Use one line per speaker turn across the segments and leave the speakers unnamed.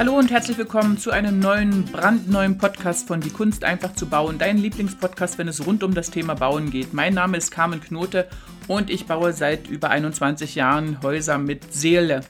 Hallo und herzlich willkommen zu einem neuen, brandneuen Podcast von Die Kunst einfach zu bauen. Dein Lieblingspodcast, wenn es rund um das Thema Bauen geht. Mein Name ist Carmen Knote und ich baue seit über 21 Jahren Häuser mit Seele.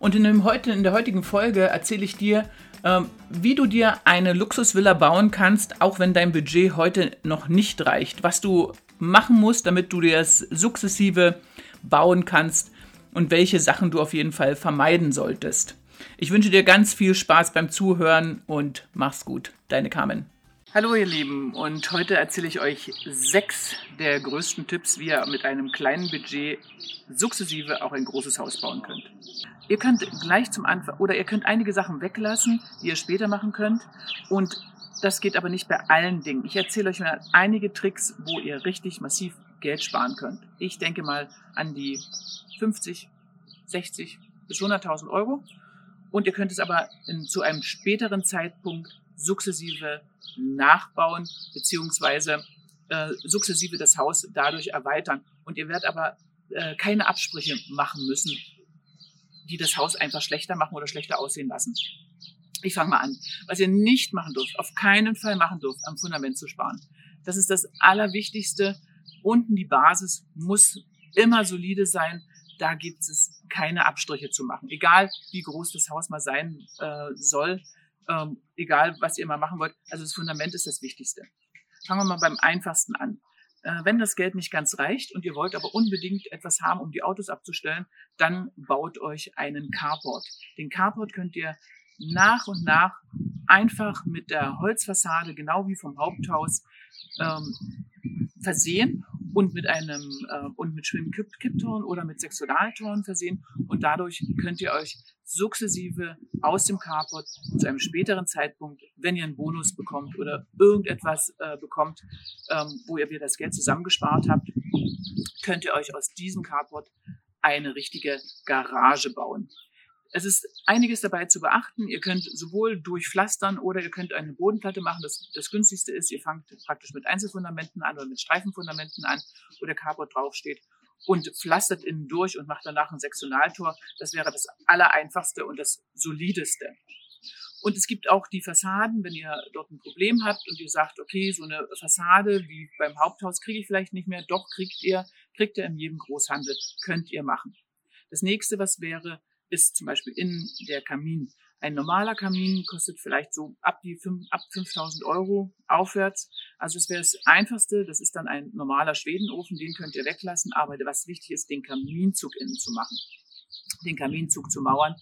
Und in, dem heute, in der heutigen Folge erzähle ich dir, ähm, wie du dir eine Luxusvilla bauen kannst, auch wenn dein Budget heute noch nicht reicht. Was du machen musst, damit du dir das sukzessive bauen kannst und welche Sachen du auf jeden Fall vermeiden solltest. Ich wünsche dir ganz viel Spaß beim Zuhören und mach's gut. Deine Carmen. Hallo ihr Lieben und heute erzähle ich euch sechs der größten Tipps, wie ihr mit einem kleinen Budget sukzessive auch ein großes Haus bauen könnt. Ihr könnt gleich zum Anfang oder ihr könnt einige Sachen weglassen, die ihr später machen könnt und das geht aber nicht bei allen Dingen. Ich erzähle euch mal einige Tricks, wo ihr richtig massiv Geld sparen könnt. Ich denke mal an die 50, 60 bis 100.000 Euro und ihr könnt es aber in, zu einem späteren Zeitpunkt sukzessive nachbauen beziehungsweise äh, sukzessive das Haus dadurch erweitern. Und ihr werdet aber äh, keine Absprüche machen müssen, die das Haus einfach schlechter machen oder schlechter aussehen lassen. Ich fange mal an. Was ihr nicht machen dürft, auf keinen Fall machen dürft, am Fundament zu sparen. Das ist das Allerwichtigste. Unten die Basis muss immer solide sein da gibt es keine Abstriche zu machen. Egal wie groß das Haus mal sein äh, soll, ähm, egal was ihr mal machen wollt. Also das Fundament ist das Wichtigste. Fangen wir mal beim einfachsten an. Äh, wenn das Geld nicht ganz reicht und ihr wollt aber unbedingt etwas haben, um die Autos abzustellen, dann baut euch einen Carport. Den Carport könnt ihr nach und nach einfach mit der Holzfassade, genau wie vom Haupthaus, ähm, versehen und mit einem äh, und mit Schwimm-Kipptoren oder mit Sexualtoren versehen und dadurch könnt ihr euch sukzessive aus dem Carport zu einem späteren Zeitpunkt, wenn ihr einen Bonus bekommt oder irgendetwas äh, bekommt, ähm, wo ihr wieder das Geld zusammengespart habt, könnt ihr euch aus diesem Carport eine richtige Garage bauen. Es ist einiges dabei zu beachten. Ihr könnt sowohl durchpflastern oder ihr könnt eine Bodenplatte machen. Das, das günstigste ist, ihr fangt praktisch mit Einzelfundamenten an oder mit Streifenfundamenten an, wo der Carport draufsteht und pflastert innen durch und macht danach ein Sektionaltor. Das wäre das allereinfachste und das solideste. Und es gibt auch die Fassaden, wenn ihr dort ein Problem habt und ihr sagt, okay, so eine Fassade wie beim Haupthaus kriege ich vielleicht nicht mehr, doch kriegt ihr, kriegt ihr in jedem Großhandel, könnt ihr machen. Das nächste, was wäre, ist zum Beispiel in der Kamin. Ein normaler Kamin kostet vielleicht so ab die 5, ab 5000 Euro aufwärts. Also das wäre das Einfachste. Das ist dann ein normaler Schwedenofen, den könnt ihr weglassen. Aber was wichtig ist, den Kaminzug innen zu machen, den Kaminzug zu mauern,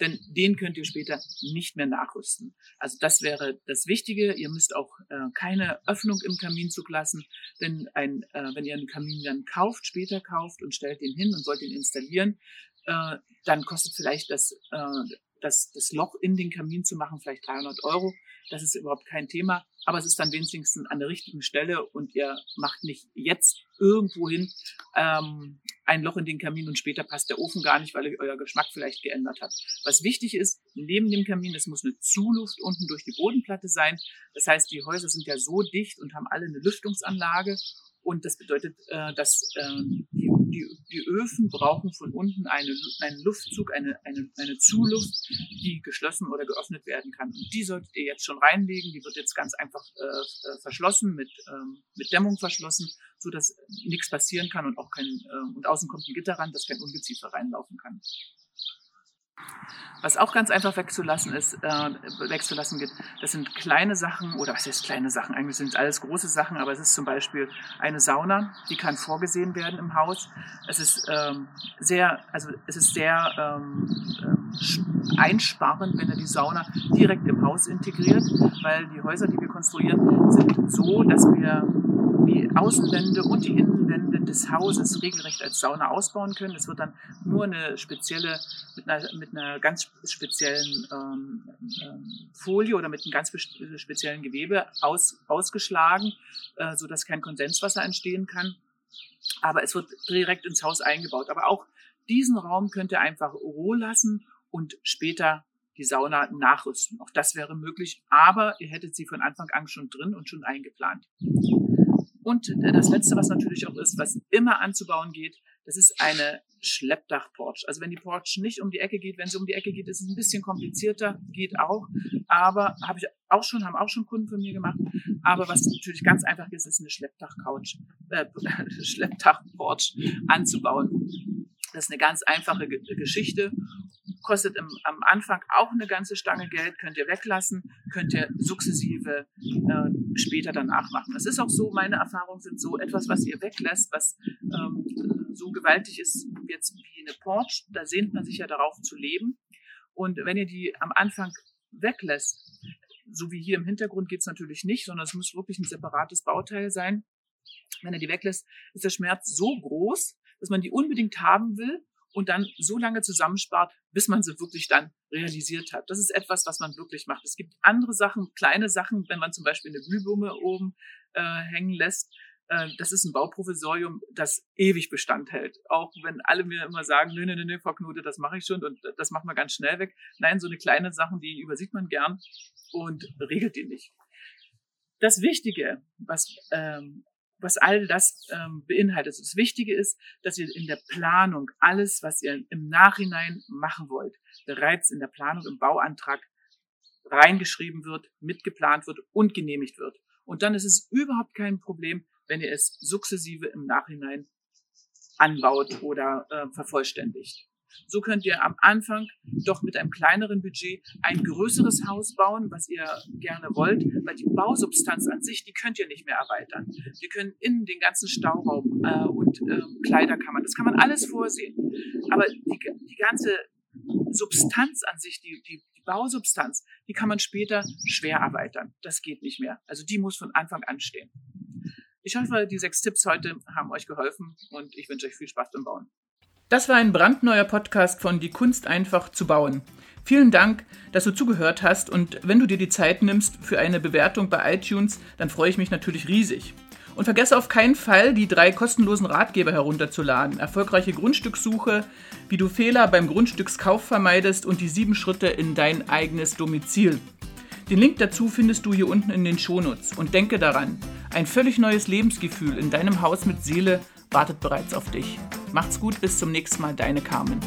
denn den könnt ihr später nicht mehr nachrüsten. Also das wäre das Wichtige. Ihr müsst auch äh, keine Öffnung im Kaminzug lassen, denn ein, äh, wenn ihr einen Kamin dann kauft, später kauft und stellt den hin und wollt ihn installieren, äh, dann kostet vielleicht das, äh, das, das Loch in den Kamin zu machen vielleicht 300 Euro. Das ist überhaupt kein Thema, aber es ist dann wenigstens an der richtigen Stelle und ihr macht nicht jetzt irgendwo hin ähm, ein Loch in den Kamin und später passt der Ofen gar nicht, weil euer Geschmack vielleicht geändert hat. Was wichtig ist, neben dem Kamin, es muss eine Zuluft unten durch die Bodenplatte sein. Das heißt, die Häuser sind ja so dicht und haben alle eine Lüftungsanlage und das bedeutet, äh, dass äh, die, die, die Öfen brauchen von unten eine, einen Luftzug, eine, eine, eine Zuluft, die geschlossen oder geöffnet werden kann. Und die solltet ihr jetzt schon reinlegen. Die wird jetzt ganz einfach äh, äh verschlossen, mit, ähm, mit Dämmung verschlossen, so dass nichts passieren kann und auch kein, äh, und außen kommt ein Gitter ran, dass kein Ungeziefer reinlaufen kann. Was auch ganz einfach wegzulassen ist, äh, wegzulassen geht, das sind kleine Sachen, oder was heißt kleine Sachen? Eigentlich sind es alles große Sachen, aber es ist zum Beispiel eine Sauna, die kann vorgesehen werden im Haus. Es ist ähm, sehr, also es ist sehr ähm, äh, einsparend, wenn ihr die Sauna direkt im Haus integriert, weil die Häuser, die wir konstruieren, sind so, dass wir die Außenwände und die Innenwände des Hauses regelrecht als Sauna ausbauen können. Es wird dann nur eine spezielle, mit einer, mit einer ganz speziellen ähm, ähm, Folie oder mit einem ganz speziellen Gewebe aus, ausgeschlagen, äh, sodass kein Kondenswasser entstehen kann. Aber es wird direkt ins Haus eingebaut. Aber auch diesen Raum könnt ihr einfach roh lassen und später die Sauna nachrüsten. Auch das wäre möglich, aber ihr hättet sie von Anfang an schon drin und schon eingeplant. Und das Letzte, was natürlich auch ist, was immer anzubauen geht, Das ist eine Schleppdach-Porch. Also wenn die Porch nicht um die Ecke geht, wenn sie um die Ecke geht, ist es ein bisschen komplizierter, geht auch. Aber habe ich auch schon, haben auch schon Kunden von mir gemacht. Aber was natürlich ganz einfach ist, ist eine Schleppdach-Couch, äh, Schleppdach-Porch anzubauen. Das ist eine ganz einfache Geschichte. Kostet im, am Anfang auch eine ganze Stange Geld, könnt ihr weglassen, könnt ihr sukzessive äh, später danach machen. Es ist auch so, meine Erfahrungen sind so, etwas, was ihr weglässt, was ähm, so gewaltig ist jetzt wie eine Porch, da sehnt man sich ja darauf zu leben. Und wenn ihr die am Anfang weglässt, so wie hier im Hintergrund geht es natürlich nicht, sondern es muss wirklich ein separates Bauteil sein. Wenn er die weglässt, ist der Schmerz so groß, dass man die unbedingt haben will und dann so lange zusammenspart, bis man sie wirklich dann realisiert hat. Das ist etwas, was man wirklich macht. Es gibt andere Sachen, kleine Sachen, wenn man zum Beispiel eine Glühbirne oben äh, hängen lässt. Äh, das ist ein Bauprovisorium, das ewig Bestand hält. Auch wenn alle mir immer sagen, nö, nö, nö, Frau Knote, das mache ich schon und das macht man ganz schnell weg. Nein, so eine kleine Sachen, die übersieht man gern und regelt die nicht. Das Wichtige, was ähm, was all das ähm, beinhaltet. Das Wichtige ist, dass ihr in der Planung alles, was ihr im Nachhinein machen wollt, bereits in der Planung im Bauantrag reingeschrieben wird, mitgeplant wird und genehmigt wird. Und dann ist es überhaupt kein Problem, wenn ihr es sukzessive im Nachhinein anbaut oder äh, vervollständigt. So könnt ihr am Anfang doch mit einem kleineren Budget ein größeres Haus bauen, was ihr gerne wollt, weil die Bausubstanz an sich, die könnt ihr nicht mehr erweitern. Wir können innen den ganzen Stauraum äh, und äh, Kleiderkammern, das kann man alles vorsehen. Aber die, die ganze Substanz an sich, die, die, die Bausubstanz, die kann man später schwer erweitern. Das geht nicht mehr. Also die muss von Anfang an stehen. Ich hoffe, die sechs Tipps heute haben euch geholfen und ich wünsche euch viel Spaß beim Bauen.
Das war ein brandneuer Podcast von Die Kunst einfach zu bauen. Vielen Dank, dass du zugehört hast und wenn du dir die Zeit nimmst für eine Bewertung bei iTunes, dann freue ich mich natürlich riesig. Und vergesse auf keinen Fall, die drei kostenlosen Ratgeber herunterzuladen. Erfolgreiche Grundstückssuche, wie du Fehler beim Grundstückskauf vermeidest und die sieben Schritte in dein eigenes Domizil. Den Link dazu findest du hier unten in den Shownotes. Und denke daran, ein völlig neues Lebensgefühl in deinem Haus mit Seele wartet bereits auf dich. Macht's gut, bis zum nächsten Mal, deine Carmen.